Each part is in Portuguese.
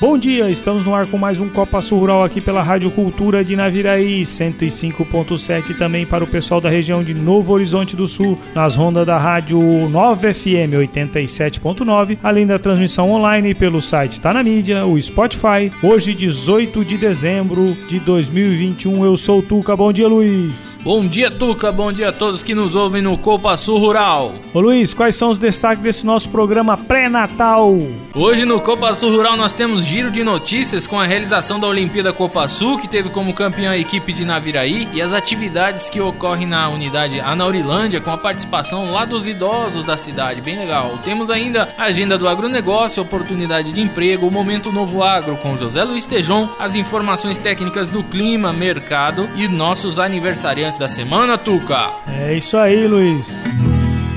Bom dia, estamos no ar com mais um Copa Sul Rural aqui pela Rádio Cultura de Naviraí, 105.7 também para o pessoal da região de Novo Horizonte do Sul, nas rondas da Rádio 9 FM 87.9, além da transmissão online pelo site Tá na Mídia, o Spotify. Hoje, 18 de dezembro de 2021, eu sou o Tuca. Bom dia, Luiz. Bom dia, Tuca. Bom dia a todos que nos ouvem no Copa Sul Rural. Ô Luiz, quais são os destaques desse nosso programa pré-natal? Hoje no Copa Sul Rural nós temos giro de notícias com a realização da Olimpíada Copa Sul, que teve como campeã a equipe de Naviraí, e as atividades que ocorrem na unidade Anaurilândia, com a participação lá dos idosos da cidade, bem legal. Temos ainda a agenda do agronegócio, oportunidade de emprego, o Momento Novo Agro com José Luiz Tejon, as informações técnicas do clima, mercado e nossos aniversariantes da semana, Tuca. É isso aí, Luiz.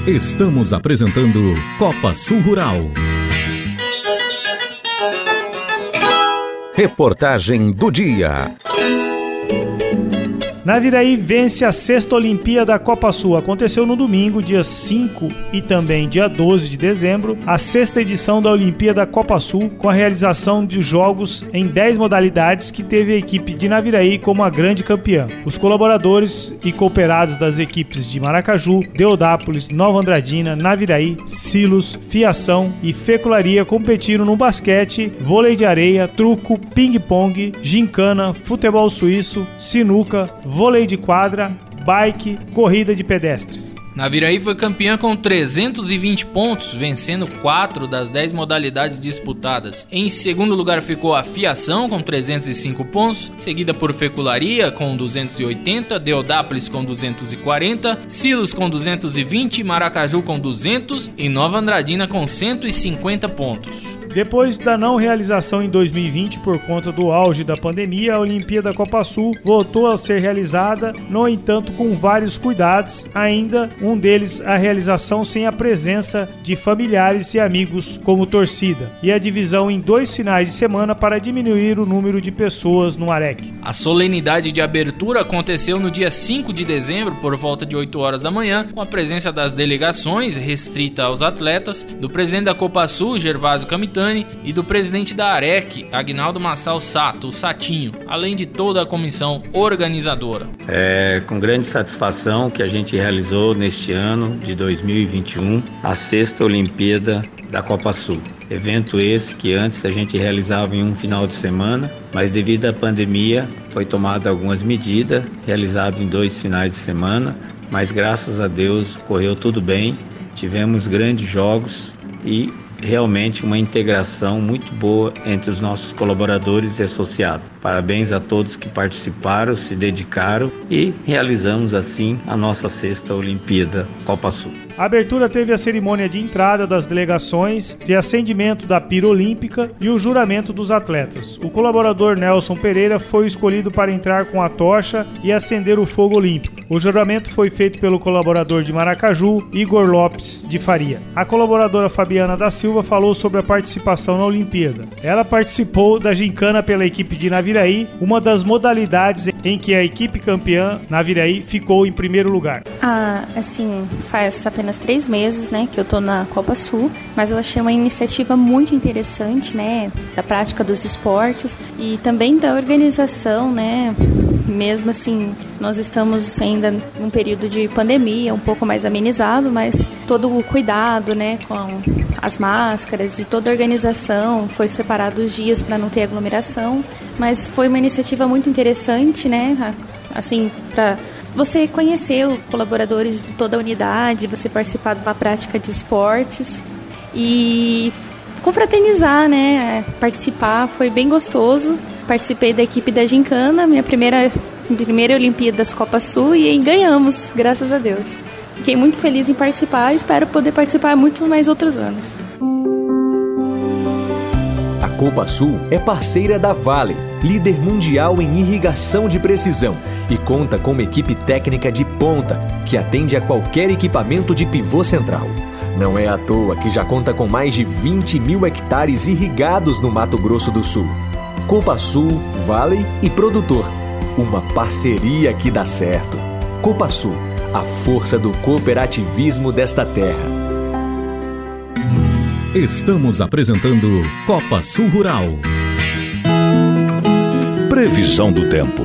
Estamos apresentando Copa Sul Rural. Reportagem do dia. Naviraí vence a sexta Olimpíada Copa Sul. Aconteceu no domingo, dia 5 e também dia 12 de dezembro, a sexta edição da Olimpíada Copa Sul, com a realização de jogos em 10 modalidades que teve a equipe de Naviraí como a grande campeã. Os colaboradores e cooperados das equipes de Maracaju, Deodápolis, Nova Andradina, Naviraí, Silos, Fiação e Fecularia competiram no basquete, vôlei de areia, truco, ping-pong, gincana, futebol suíço, sinuca, vôlei de quadra, bike, corrida de pedestres. Naviraí foi campeã com 320 pontos, vencendo 4 das 10 modalidades disputadas. Em segundo lugar ficou a Fiação com 305 pontos, seguida por Fecularia com 280, Deodápolis com 240, Silos com 220, Maracaju com 200 e Nova Andradina com 150 pontos. Depois da não realização em 2020 por conta do auge da pandemia, a Olimpíada Copa Sul voltou a ser realizada, no entanto, com vários cuidados, ainda um deles a realização sem a presença de familiares e amigos como torcida, e a divisão em dois finais de semana para diminuir o número de pessoas no AREC. A solenidade de abertura aconteceu no dia 5 de dezembro, por volta de 8 horas da manhã, com a presença das delegações, restrita aos atletas, do presidente da Copa Sul, Gervásio E do presidente da AREC, Agnaldo Massal Sato, o Satinho, além de toda a comissão organizadora. É com grande satisfação que a gente realizou neste ano de 2021 a sexta Olimpíada da Copa Sul. Evento esse que antes a gente realizava em um final de semana, mas devido à pandemia foi tomada algumas medidas, realizado em dois finais de semana, mas graças a Deus correu tudo bem. Tivemos grandes jogos e realmente uma integração muito boa entre os nossos colaboradores e associados. Parabéns a todos que participaram, se dedicaram e realizamos assim a nossa sexta Olimpíada Copa Sul. A abertura teve a cerimônia de entrada das delegações, de acendimento da pira olímpica e o juramento dos atletas. O colaborador Nelson Pereira foi escolhido para entrar com a tocha e acender o fogo olímpico. O juramento foi feito pelo colaborador de Maracaju, Igor Lopes de Faria. A colaboradora Fabiana da Silva falou sobre a participação na Olimpíada. Ela participou da gincana pela equipe de Naviraí, uma das modalidades em que a equipe campeã Naviraí ficou em primeiro lugar. Ah, assim, faz apenas três meses, né, que eu tô na Copa Sul, mas eu achei uma iniciativa muito interessante, né, da prática dos esportes e também da organização, né, mesmo assim, nós estamos ainda num período de pandemia, um pouco mais amenizado, mas todo o cuidado, né, com as máscaras e toda a organização, foi separado os dias para não ter aglomeração, mas foi uma iniciativa muito interessante, né, assim, para você conhecer os colaboradores de toda a unidade, você participar de uma prática de esportes. E confraternizar, né? Participar foi bem gostoso. Participei da equipe da Gincana, minha primeira, primeira Olimpíadas Copa Sul e ganhamos, graças a Deus. Fiquei muito feliz em participar e espero poder participar muito mais outros anos. A Copa Sul é parceira da Vale, líder mundial em irrigação de precisão, e conta com uma equipe técnica de ponta que atende a qualquer equipamento de pivô central. Não é à toa que já conta com mais de 20 mil hectares irrigados no Mato Grosso do Sul. Copa Sul, Vale e Produtor. Uma parceria que dá certo. Copa Sul, a força do cooperativismo desta terra. Estamos apresentando Copa Sul Rural. Previsão do tempo.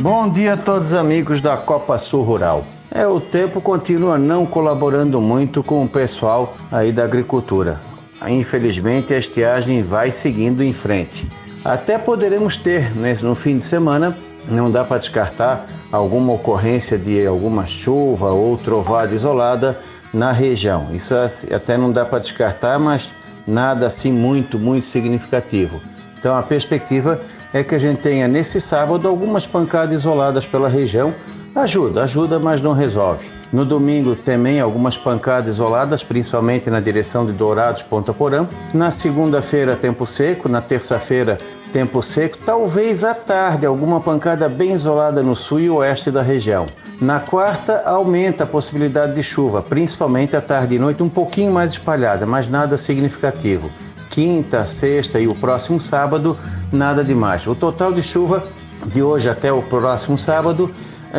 Bom dia a todos os amigos da Copa Sul Rural. É, o tempo continua não colaborando muito com o pessoal aí da agricultura. Infelizmente, a estiagem vai seguindo em frente. Até poderemos ter, né, no fim de semana, não dá para descartar alguma ocorrência de alguma chuva ou trovada isolada na região. Isso é até não dá para descartar, mas nada assim muito, muito significativo. Então a perspectiva é que a gente tenha nesse sábado algumas pancadas isoladas pela região. Ajuda, ajuda, mas não resolve. No domingo também algumas pancadas isoladas, principalmente na direção de Dourados, Ponta Porã. Na segunda-feira tempo seco, na terça-feira tempo seco, talvez à tarde alguma pancada bem isolada no sul e oeste da região. Na quarta aumenta a possibilidade de chuva, principalmente à tarde e noite, um pouquinho mais espalhada, mas nada significativo. Quinta, sexta e o próximo sábado, nada demais. O total de chuva de hoje até o próximo sábado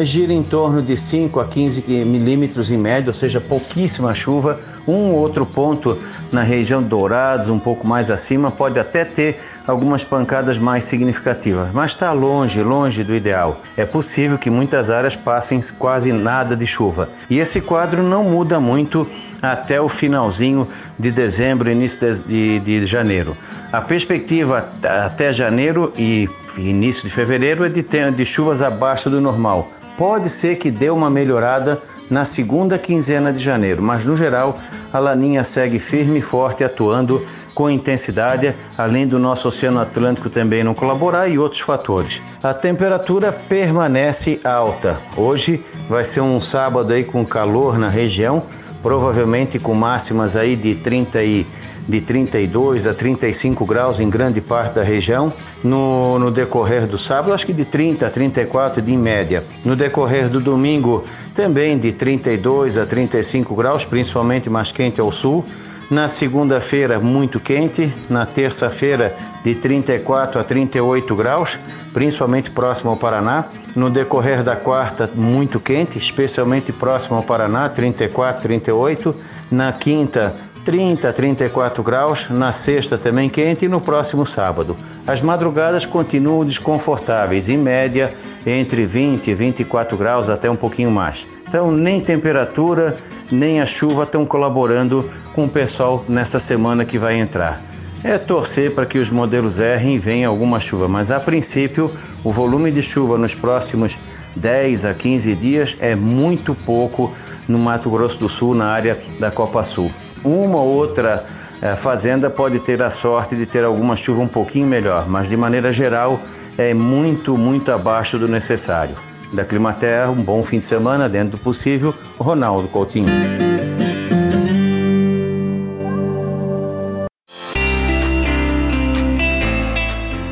gira em torno de 5 a 15 milímetros em média, ou seja, pouquíssima chuva. Um outro ponto na região Dourados, um pouco mais acima, pode até ter algumas pancadas mais significativas, mas está longe, longe do ideal. É possível que muitas áreas passem quase nada de chuva. E esse quadro não muda muito até o finalzinho de dezembro, início de, de, de janeiro. A perspectiva até janeiro e início de fevereiro é de, ter, de chuvas abaixo do normal pode ser que dê uma melhorada na segunda quinzena de janeiro, mas no geral a laninha segue firme e forte atuando com intensidade, além do nosso Oceano Atlântico também não colaborar e outros fatores. A temperatura permanece alta. Hoje vai ser um sábado aí com calor na região, provavelmente com máximas aí de 30 e de 32 a 35 graus em grande parte da região. No, no decorrer do sábado, acho que de 30 a 34 de média. No decorrer do domingo, também de 32 a 35 graus, principalmente mais quente ao sul. Na segunda-feira, muito quente. Na terça-feira, de 34 a 38 graus, principalmente próximo ao Paraná. No decorrer da quarta, muito quente, especialmente próximo ao Paraná, 34, 38. Na quinta, 30 a 34 graus, na sexta também quente e no próximo sábado. As madrugadas continuam desconfortáveis, em média entre 20 e 24 graus, até um pouquinho mais. Então, nem temperatura, nem a chuva estão colaborando com o pessoal nessa semana que vai entrar. É torcer para que os modelos errem e venha alguma chuva, mas a princípio, o volume de chuva nos próximos 10 a 15 dias é muito pouco no Mato Grosso do Sul, na área da Copa Sul uma ou outra é, fazenda pode ter a sorte de ter alguma chuva um pouquinho melhor, mas de maneira geral é muito, muito abaixo do necessário. Da Climaterra, um bom fim de semana, dentro do possível, Ronaldo Coutinho.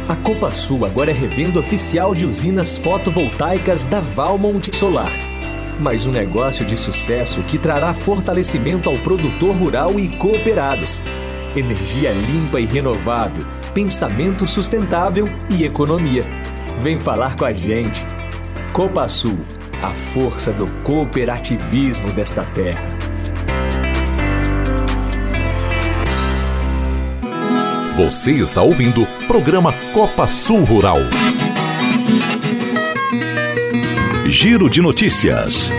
A Copa Sul agora é revenda oficial de usinas fotovoltaicas da Valmont Solar mas um negócio de sucesso que trará fortalecimento ao produtor rural e cooperados. Energia limpa e renovável, pensamento sustentável e economia. Vem falar com a gente. Copa Sul, a força do cooperativismo desta terra. Você está ouvindo o programa Copa Sul Rural. Giro de Notícias.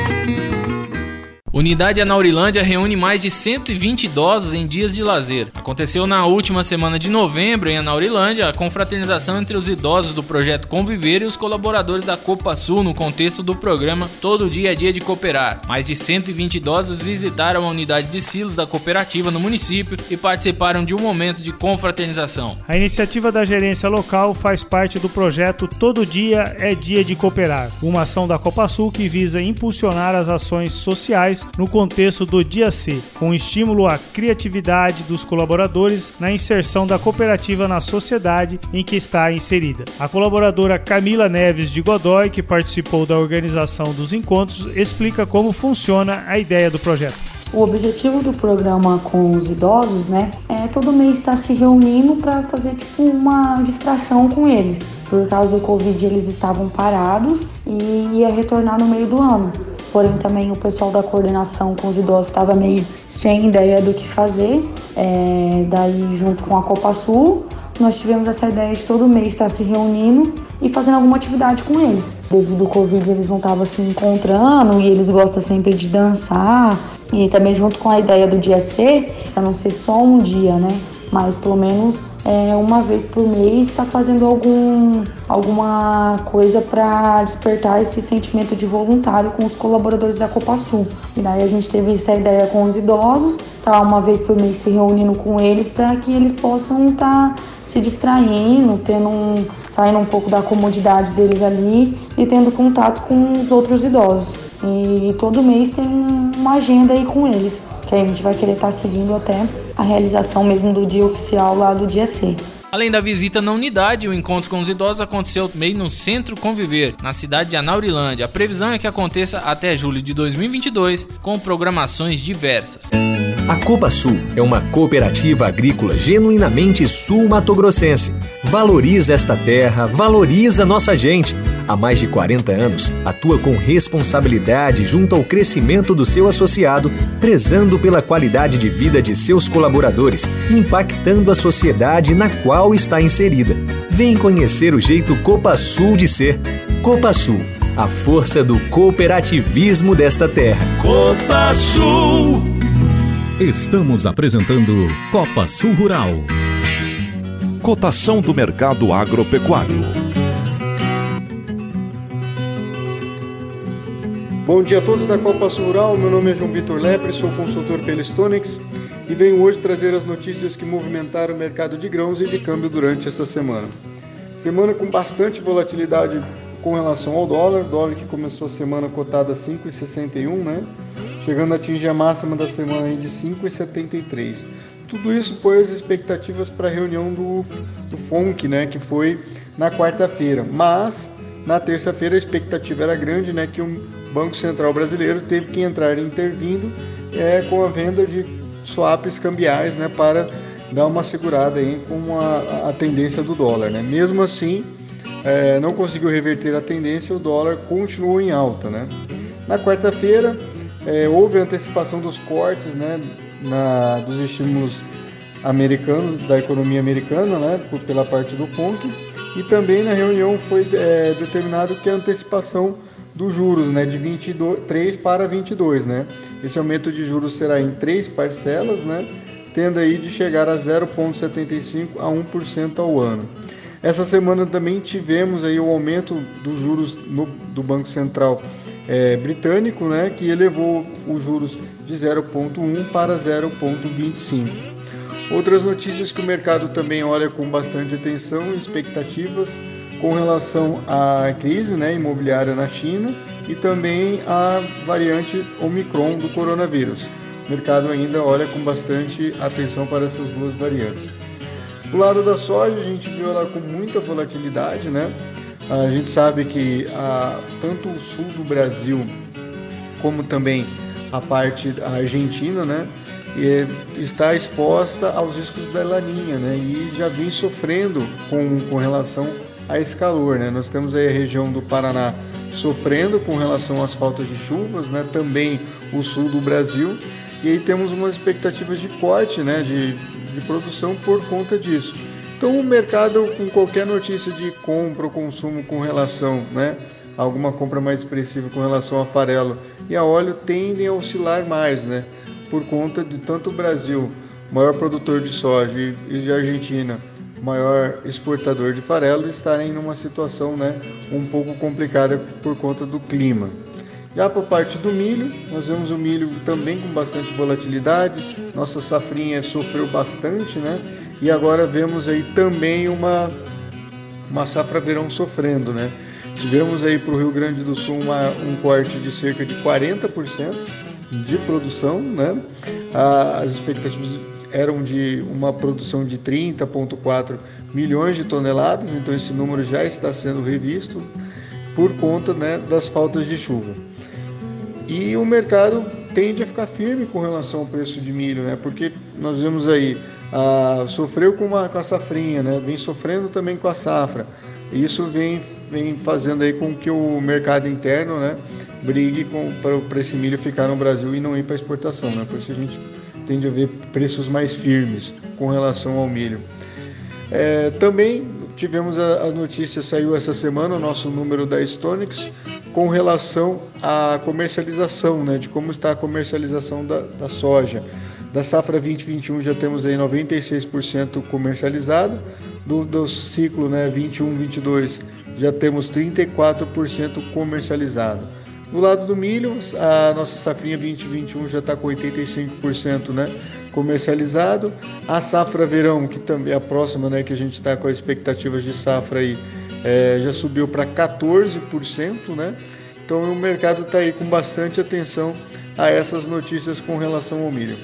Unidade Anaurilândia reúne mais de 120 idosos em dias de lazer. Aconteceu na última semana de novembro em Anaurilândia a confraternização entre os idosos do projeto Conviver e os colaboradores da Copa Sul no contexto do programa Todo Dia é Dia de Cooperar. Mais de 120 idosos visitaram a unidade de silos da cooperativa no município e participaram de um momento de confraternização. A iniciativa da gerência local faz parte do projeto Todo Dia é Dia de Cooperar, uma ação da Copa Sul que visa impulsionar as ações sociais no contexto do Dia C, com estímulo à criatividade dos colaboradores na inserção da cooperativa na sociedade em que está inserida. A colaboradora Camila Neves de Godoy, que participou da organização dos encontros, explica como funciona a ideia do projeto. O objetivo do programa com os idosos, né, é todo mês estar se reunindo para fazer tipo uma distração com eles. Por causa do Covid, eles estavam parados e ia retornar no meio do ano porém também o pessoal da coordenação com os idosos estava meio sem ideia do que fazer. É, daí, junto com a Copa Sul, nós tivemos essa ideia de todo mês estar se reunindo e fazendo alguma atividade com eles. Devido ao Covid, eles não estavam se encontrando e eles gostam sempre de dançar. E também junto com a ideia do dia C, para não ser só um dia, né? mas pelo menos é, uma vez por mês está fazendo algum, alguma coisa para despertar esse sentimento de voluntário com os colaboradores da Copa Sul. E daí a gente teve essa ideia com os idosos, tá uma vez por mês se reunindo com eles para que eles possam estar tá se distraindo, tendo um, saindo um pouco da comodidade deles ali e tendo contato com os outros idosos. E todo mês tem uma agenda aí com eles que a gente vai querer estar tá seguindo até a realização mesmo do dia oficial lá do dia C. Além da visita na unidade, o encontro com os idosos aconteceu meio no Centro Conviver, na cidade de Anaurilândia. A previsão é que aconteça até julho de 2022, com programações diversas. A Copa Sul é uma cooperativa agrícola genuinamente sul-matogrossense. Valoriza esta terra, valoriza nossa gente. Há mais de 40 anos, atua com responsabilidade junto ao crescimento do seu associado, prezando pela qualidade de vida de seus colaboradores, impactando a sociedade na qual está inserida. Vem conhecer o jeito Copa Sul de ser. Copa Sul, a força do cooperativismo desta terra. Copa Sul. Estamos apresentando Copa Sul Rural. Cotação do mercado agropecuário. Bom dia a todos da Copa Sul Rural. Meu nome é João Vitor Lepre, sou consultor pela Stonex e venho hoje trazer as notícias que movimentaram o mercado de grãos e de câmbio durante esta semana. Semana com bastante volatilidade com relação ao dólar, dólar que começou a semana cotada a 5,61, né? Chegando a atingir a máxima da semana de 5,73. Tudo isso foi as expectativas para a reunião do, do FONC, né, que foi na quarta-feira. Mas na terça-feira a expectativa era grande, né, que o Banco Central Brasileiro teve que entrar intervindo é, com a venda de swaps cambiais, né, para dar uma segurada aí com a, a tendência do dólar, né. Mesmo assim, é, não conseguiu reverter a tendência, o dólar continuou em alta, né. Na quarta-feira é, houve antecipação dos cortes né, na, dos estímulos americanos, da economia americana, né, pela parte do FONC, e também na reunião foi é, determinado que a antecipação dos juros né, de 23 para 22. Né? Esse aumento de juros será em três parcelas, né, tendo aí de chegar a 0,75% a 1% ao ano. Essa semana também tivemos aí o aumento dos juros no, do Banco Central é, britânico, né, que elevou os juros de 0,1 para 0,25. Outras notícias que o mercado também olha com bastante atenção e expectativas com relação à crise né, imobiliária na China e também a variante Omicron do coronavírus. O mercado ainda olha com bastante atenção para essas duas variantes. Do lado da soja, a gente viu ela com muita volatilidade, né? A gente sabe que a, tanto o sul do Brasil como também a parte argentina, né, está exposta aos riscos da laninha, né, e já vem sofrendo com, com relação a esse calor, né. Nós temos aí a região do Paraná sofrendo com relação às faltas de chuvas, né, também o sul do Brasil, e aí temos umas expectativas de corte, né, de, de produção por conta disso. Então o mercado com qualquer notícia de compra ou consumo com relação né, alguma compra mais expressiva com relação a farelo e a óleo tendem a oscilar mais, né? Por conta de tanto o Brasil, maior produtor de soja, e de Argentina, maior exportador de farelo, estarem numa situação né, um pouco complicada por conta do clima. Já por parte do milho, nós vemos o milho também com bastante volatilidade. Nossa safrinha sofreu bastante, né? E agora vemos aí também uma, uma safra verão sofrendo, né? Tivemos aí para o Rio Grande do Sul uma, um corte de cerca de 40% de produção, né? As expectativas eram de uma produção de 30,4 milhões de toneladas, então esse número já está sendo revisto por conta né, das faltas de chuva. E o mercado tende a ficar firme com relação ao preço de milho, né? Porque nós vemos aí, ah, sofreu com, uma, com a safrinha, né? Vem sofrendo também com a safra. Isso vem, vem fazendo aí com que o mercado interno, né? Brigue para esse milho ficar no Brasil e não ir para exportação, né? Por isso a gente tende a ver preços mais firmes com relação ao milho. É, também tivemos a, a notícia, saiu essa semana, o nosso número da Stonix, com relação à comercialização, né, de como está a comercialização da, da soja. Da safra 2021 já temos aí 96% comercializado, do, do ciclo né, 21-22 já temos 34% comercializado. Do lado do milho, a nossa safrinha 2021 já está com 85% né, comercializado. A safra verão, que também é a próxima, né, que a gente está com as expectativas de safra aí, é, já subiu para 14%, né? Então o mercado está aí com bastante atenção a essas notícias com relação ao milho.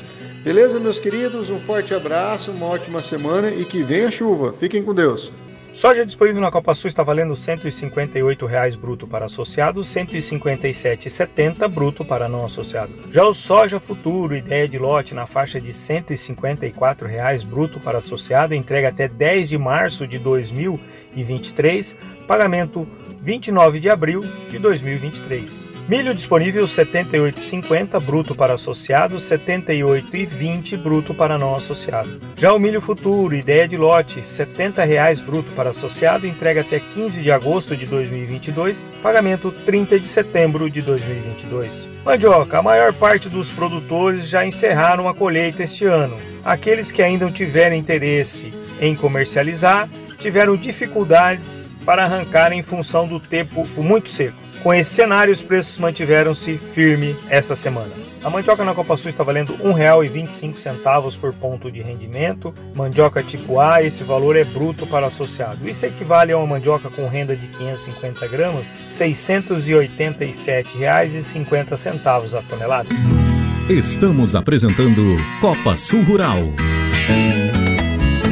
Beleza, meus queridos? Um forte abraço, uma ótima semana e que venha chuva. Fiquem com Deus. Soja disponível na Copa Sul está valendo R$ 158,00 bruto para associado, R$ 157,70 bruto para não associado. Já o soja futuro, ideia de lote na faixa de R$ 154,00 bruto para associado, entrega até 10 de março de 2023, pagamento 29 de abril de 2023. Milho disponível 78,50 bruto para associado, 78,20 bruto para não associado. Já o milho futuro, ideia de lote, 70 reais bruto para associado, entrega até 15 de agosto de 2022, pagamento 30 de setembro de 2022. Mandioca, a maior parte dos produtores já encerraram a colheita este ano. Aqueles que ainda não tiveram interesse em comercializar tiveram dificuldades para arrancar em função do tempo muito seco. Com esse cenário, os preços mantiveram-se firme esta semana. A mandioca na Copa Sul está valendo R$ 1,25 por ponto de rendimento. Mandioca tipo A, esse valor é bruto para associado. Isso equivale a uma mandioca com renda de 550 gramas, R$ 687,50 a tonelada. Estamos apresentando Copa Sul Rural.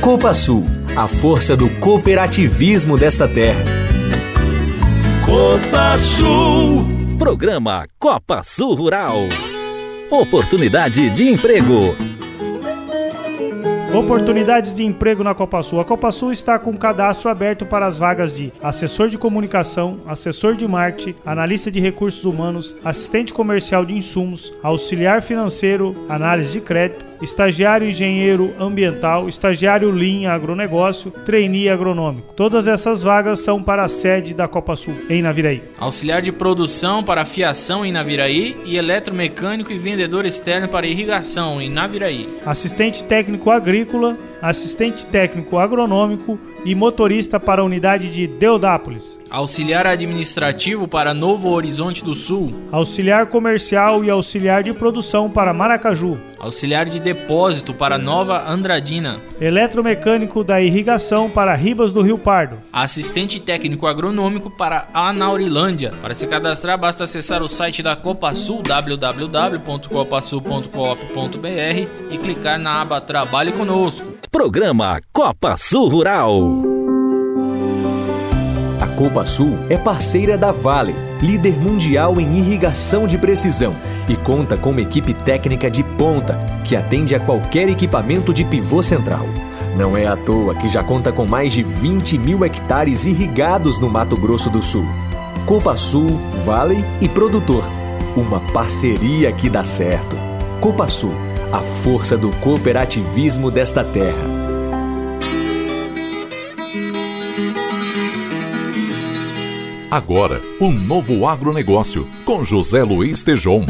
Copa Sul, a força do cooperativismo desta terra. Copa Sul. Programa Copa Sul Rural. Oportunidade de emprego. Oportunidades de emprego na Copa Sul. A Copa Sul está com cadastro aberto para as vagas de assessor de comunicação, assessor de marketing, analista de recursos humanos, assistente comercial de insumos, auxiliar financeiro, análise de crédito, estagiário engenheiro ambiental, estagiário Lean agronegócio, trainee agronômico. Todas essas vagas são para a sede da Copa Sul, em Naviraí. Auxiliar de produção para fiação em Naviraí e eletromecânico e vendedor externo para irrigação em Naviraí. Assistente técnico agrícola, matrícula assistente técnico agronômico e motorista para a unidade de Deodápolis. Auxiliar administrativo para Novo Horizonte do Sul. Auxiliar comercial e auxiliar de produção para Maracaju. Auxiliar de depósito para Nova Andradina. Eletromecânico da irrigação para Ribas do Rio Pardo. Assistente técnico agronômico para Anaurilândia. Para se cadastrar, basta acessar o site da Copa Sul, www.copasul.coop.br e clicar na aba Trabalhe Conosco. Programa Copa Sul Rural. A Copa Sul é parceira da Vale líder mundial em irrigação de precisão e conta com uma equipe técnica de ponta que atende a qualquer equipamento de pivô central. Não é à toa que já conta com mais de 20 mil hectares irrigados no Mato Grosso do Sul. Copa Sul, Vale e Produtor. Uma parceria que dá certo. Copa Sul, a força do cooperativismo desta terra. Agora, o novo agronegócio, com José Luiz Tejon.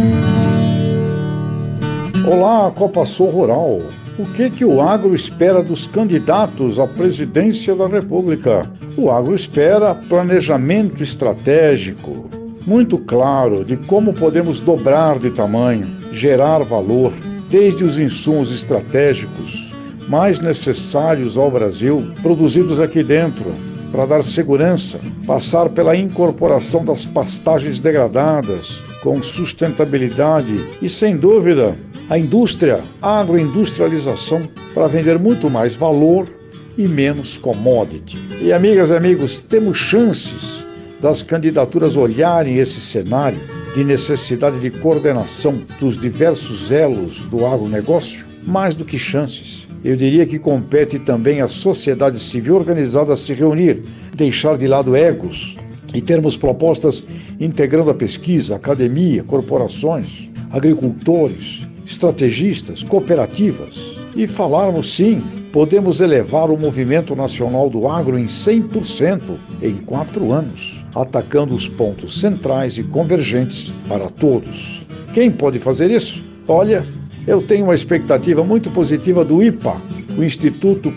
Olá, Copa Sul Rural. O que, que o agro espera dos candidatos à presidência da República? O agro espera planejamento estratégico, muito claro de como podemos dobrar de tamanho, gerar valor, desde os insumos estratégicos mais necessários ao Brasil, produzidos aqui dentro, para dar segurança, passar pela incorporação das pastagens degradadas com sustentabilidade e, sem dúvida, a indústria, a agroindustrialização para vender muito mais valor e menos commodity. E amigas e amigos, temos chances das candidaturas olharem esse cenário de necessidade de coordenação dos diversos elos do agronegócio? Mais do que chances eu diria que compete também à sociedade civil organizada se reunir, deixar de lado egos e termos propostas integrando a pesquisa, academia, corporações, agricultores, estrategistas, cooperativas. E falarmos sim, podemos elevar o movimento nacional do agro em 100% em quatro anos, atacando os pontos centrais e convergentes para todos. Quem pode fazer isso? Olha, eu tenho uma expectativa muito positiva do IPA, o Instituto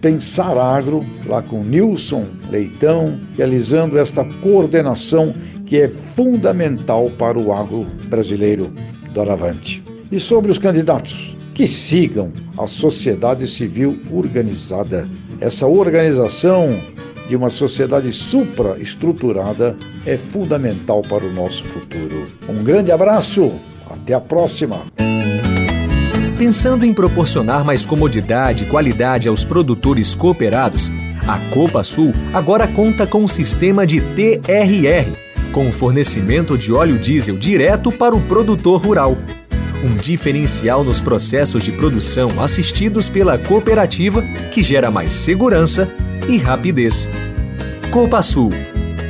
Pensar Agro, lá com Nilson Leitão, realizando esta coordenação que é fundamental para o agro brasileiro doravante. E sobre os candidatos, que sigam a sociedade civil organizada. Essa organização de uma sociedade supraestruturada é fundamental para o nosso futuro. Um grande abraço, até a próxima! Pensando em proporcionar mais comodidade e qualidade aos produtores cooperados, a Copa Sul agora conta com um sistema de TRR, com fornecimento de óleo diesel direto para o produtor rural. Um diferencial nos processos de produção assistidos pela cooperativa que gera mais segurança e rapidez. Copa Sul,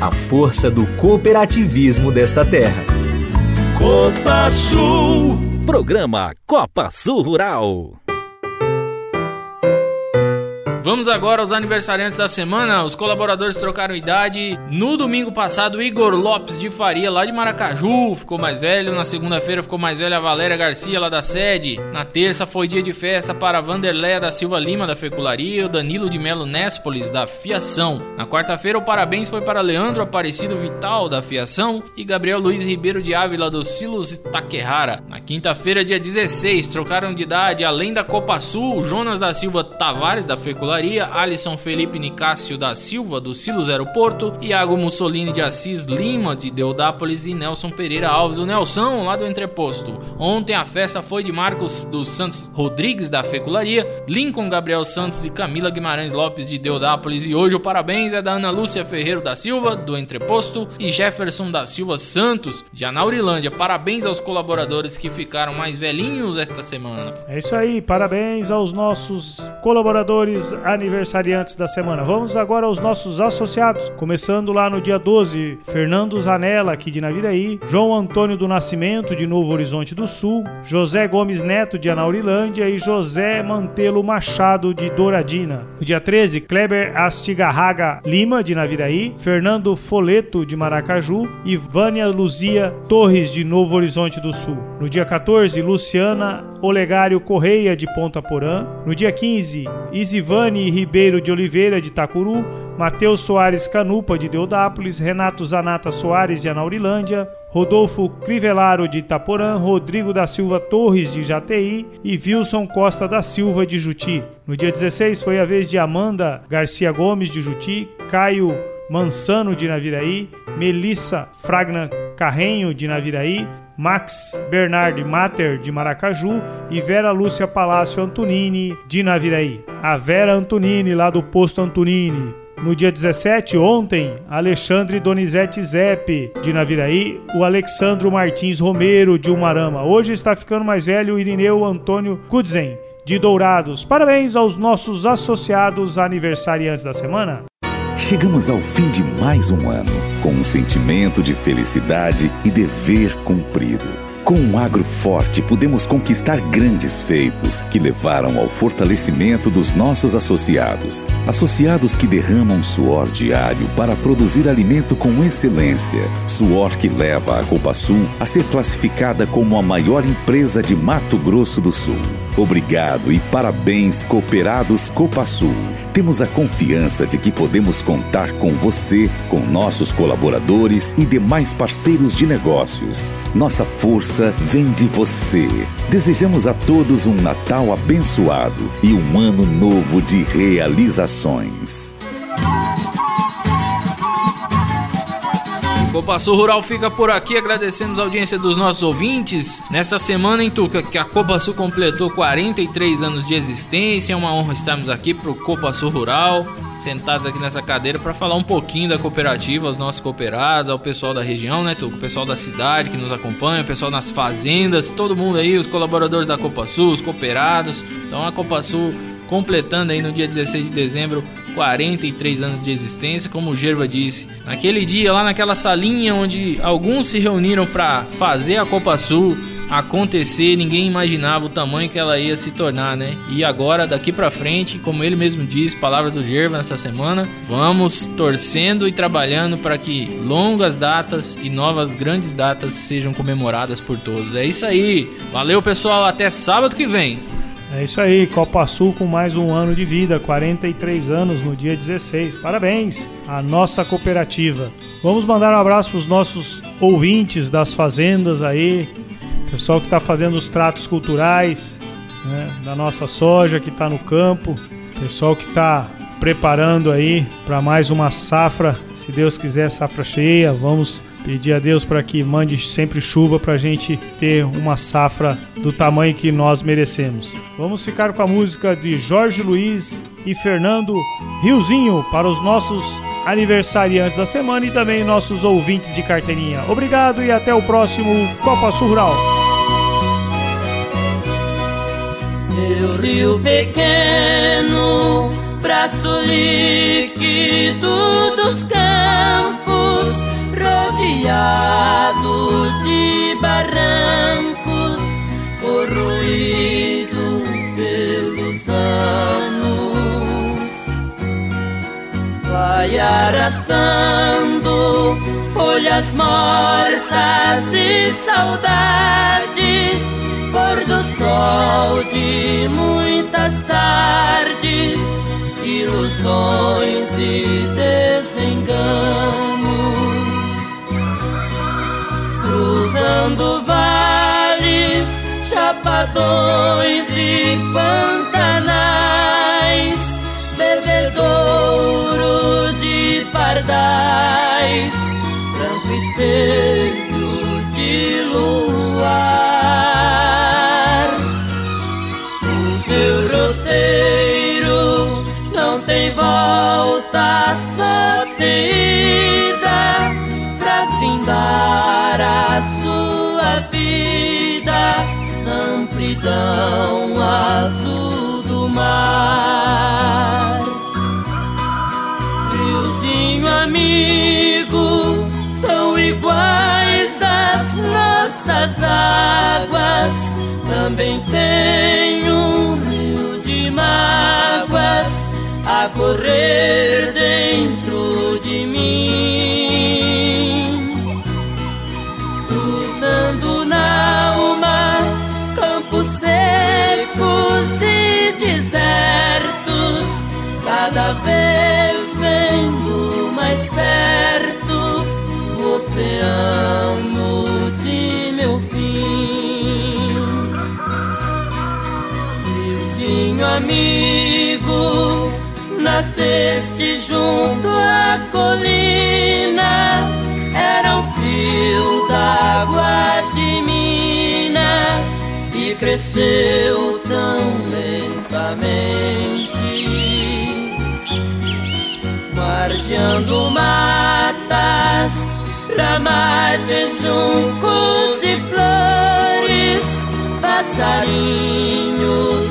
a força do cooperativismo desta terra. Copa Sul. Programa Copa Sul Rural. Vamos agora aos aniversariantes da semana. Os colaboradores trocaram idade. No domingo passado, Igor Lopes de Faria, lá de Maracaju, ficou mais velho. Na segunda-feira ficou mais velha a Valéria Garcia, lá da sede. Na terça foi dia de festa para Vanderléia da Silva Lima, da Fecularia, e o Danilo de Melo Néspolis, da Fiação. Na quarta-feira, o parabéns foi para Leandro Aparecido Vital, da Fiação, e Gabriel Luiz Ribeiro de Ávila, do Silos Taquerrara. Na quinta-feira, dia 16, trocaram de idade, além da Copa Sul, Jonas da Silva Tavares, da Fecularia Alisson Felipe Nicásio da Silva, do Silos Aeroporto, Iago Mussolini de Assis Lima, de Deodápolis e Nelson Pereira Alves, o Nelson, lá do Entreposto. Ontem a festa foi de Marcos dos Santos Rodrigues, da Fecularia, Lincoln Gabriel Santos e Camila Guimarães Lopes, de Deodápolis, e hoje o parabéns é da Ana Lúcia Ferreiro da Silva, do Entreposto, e Jefferson da Silva Santos, de Anaurilândia. Parabéns aos colaboradores que ficaram mais velhinhos esta semana. É isso aí, parabéns aos nossos colaboradores aniversariantes da semana. Vamos agora aos nossos associados, começando lá no dia 12, Fernando Zanella, aqui de Naviraí, João Antônio do Nascimento, de Novo Horizonte do Sul, José Gomes Neto, de Anaurilândia e José Mantelo Machado, de Douradina. No dia 13, Kleber Astigarraga Lima, de Naviraí, Fernando Foleto, de Maracaju e Vânia Luzia Torres, de Novo Horizonte do Sul. No dia 14, Luciana Olegário Correia, de Ponta Porã. No dia 15, Isivane Ribeiro de Oliveira, de Itacuru, Matheus Soares Canupa, de Deodápolis, Renato Zanata Soares, de Anaurilândia, Rodolfo Crivelaro, de Itaporã, Rodrigo da Silva Torres, de Jati e Wilson Costa da Silva, de Juti. No dia 16 foi a vez de Amanda Garcia Gomes, de Juti, Caio Mansano, de Naviraí, Melissa Fragna Carrenho, de Naviraí, Max Bernard Mater, de Maracaju, e Vera Lúcia Palácio Antonini, de Naviraí. A Vera Antonini, lá do posto Antonini. no dia 17, ontem, Alexandre Donizete Zeppe, de Naviraí, o Alexandro Martins Romero, de Umarama. Hoje está ficando mais velho o Irineu Antônio Kudzen, de Dourados. Parabéns aos nossos associados aniversariantes da semana. Chegamos ao fim de mais um ano, com um sentimento de felicidade e dever cumprido. Com um agro forte, podemos conquistar grandes feitos que levaram ao fortalecimento dos nossos associados. Associados que derramam suor diário para produzir alimento com excelência. Suor que leva a Copa Sul a ser classificada como a maior empresa de Mato Grosso do Sul. Obrigado e parabéns, cooperados Copa Sul. Temos a confiança de que podemos contar com você, com nossos colaboradores e demais parceiros de negócios. Nossa força vem de você. Desejamos a todos um Natal abençoado e um ano novo de realizações. Copa Sul Rural fica por aqui, agradecemos a audiência dos nossos ouvintes. Nesta semana, em Tuca, que a Copa Sul completou 43 anos de existência, é uma honra estarmos aqui para o Copa Sul Rural, sentados aqui nessa cadeira para falar um pouquinho da cooperativa, aos nossos cooperados, ao pessoal da região, né, Tuca? O pessoal da cidade que nos acompanha, o pessoal nas fazendas, todo mundo aí, os colaboradores da Copa Sul, os cooperados. Então a Copa Sul completando aí no dia 16 de dezembro 43 anos de existência, como o Gerva disse. Naquele dia, lá naquela salinha onde alguns se reuniram para fazer a Copa Sul acontecer, ninguém imaginava o tamanho que ela ia se tornar, né? E agora, daqui para frente, como ele mesmo disse, palavra do Gerva nessa semana, vamos torcendo e trabalhando para que longas datas e novas grandes datas sejam comemoradas por todos. É isso aí. Valeu, pessoal, até sábado que vem. É isso aí, Copa Sul com mais um ano de vida, 43 anos no dia 16. Parabéns à nossa cooperativa. Vamos mandar um abraço para os nossos ouvintes das fazendas aí, pessoal que está fazendo os tratos culturais né, da nossa soja que está no campo, pessoal que está preparando aí para mais uma safra, se Deus quiser, safra cheia. Vamos Pedir a Deus para que mande sempre chuva para a gente ter uma safra do tamanho que nós merecemos. Vamos ficar com a música de Jorge Luiz e Fernando Riozinho para os nossos aniversariantes da semana e também nossos ouvintes de carteirinha. Obrigado e até o próximo Copa Sul Rural. Meu rio pequeno, braço líquido dos campos rodeado de barrancos, corroído pelos anos, vai arrastando folhas mortas e saudade, pôr do sol de muitas tardes, ilusões e desenganos. Cruzando vales, chapadões e pantanais, bebedouro de pardais, branco espelho de luar. O seu roteiro não tem volta, amplidão azul do mar. Riozinho amigo, são iguais às nossas águas. Também tem um rio de mágoas a correr dentro cada vez vendo mais perto o oceano de meu fim. Riozinho amigo, nasceste junto à colina, era um fio d'água de mina e cresceu tão lentamente. Lajeando matas, ramagens, juncos e flores, passarinhos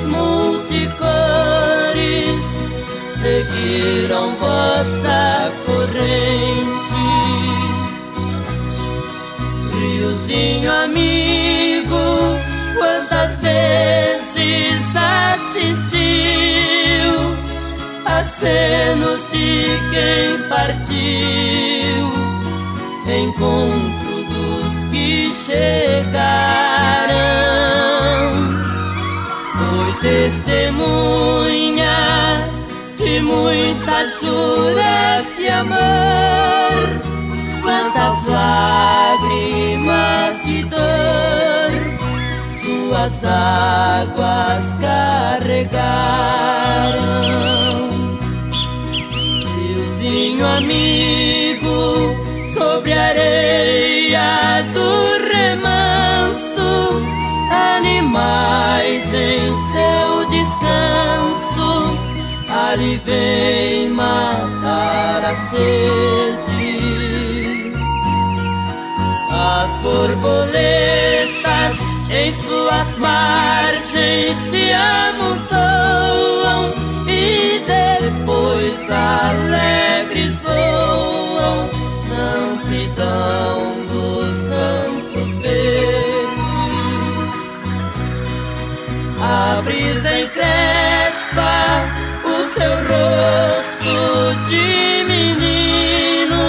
multicores seguiram vossa corrente. Riozinho amigo, acenos de quem partiu, encontro dos que chegaram. Foi testemunha de muitas juras de amor, quantas lágrimas de dor suas águas carregaram. Riozinho amigo, sobre a areia do remanso, animais em seu descanso, ali vem matar a sede. As borboletas em suas margens se amontoam e depois alegres de menino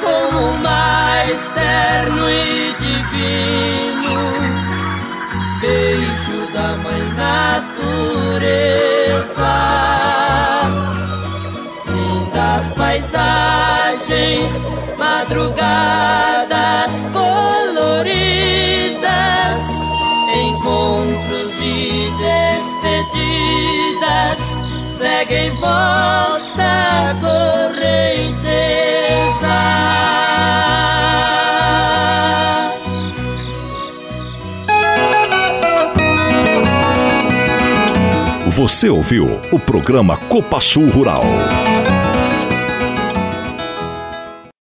como mais terno e divino beijo da mãe natureza. Lindas paisagens, madrugadas coloridas, encontros e despedidas seguem vossa correnteza. Você ouviu o programa Copa Sul Rural.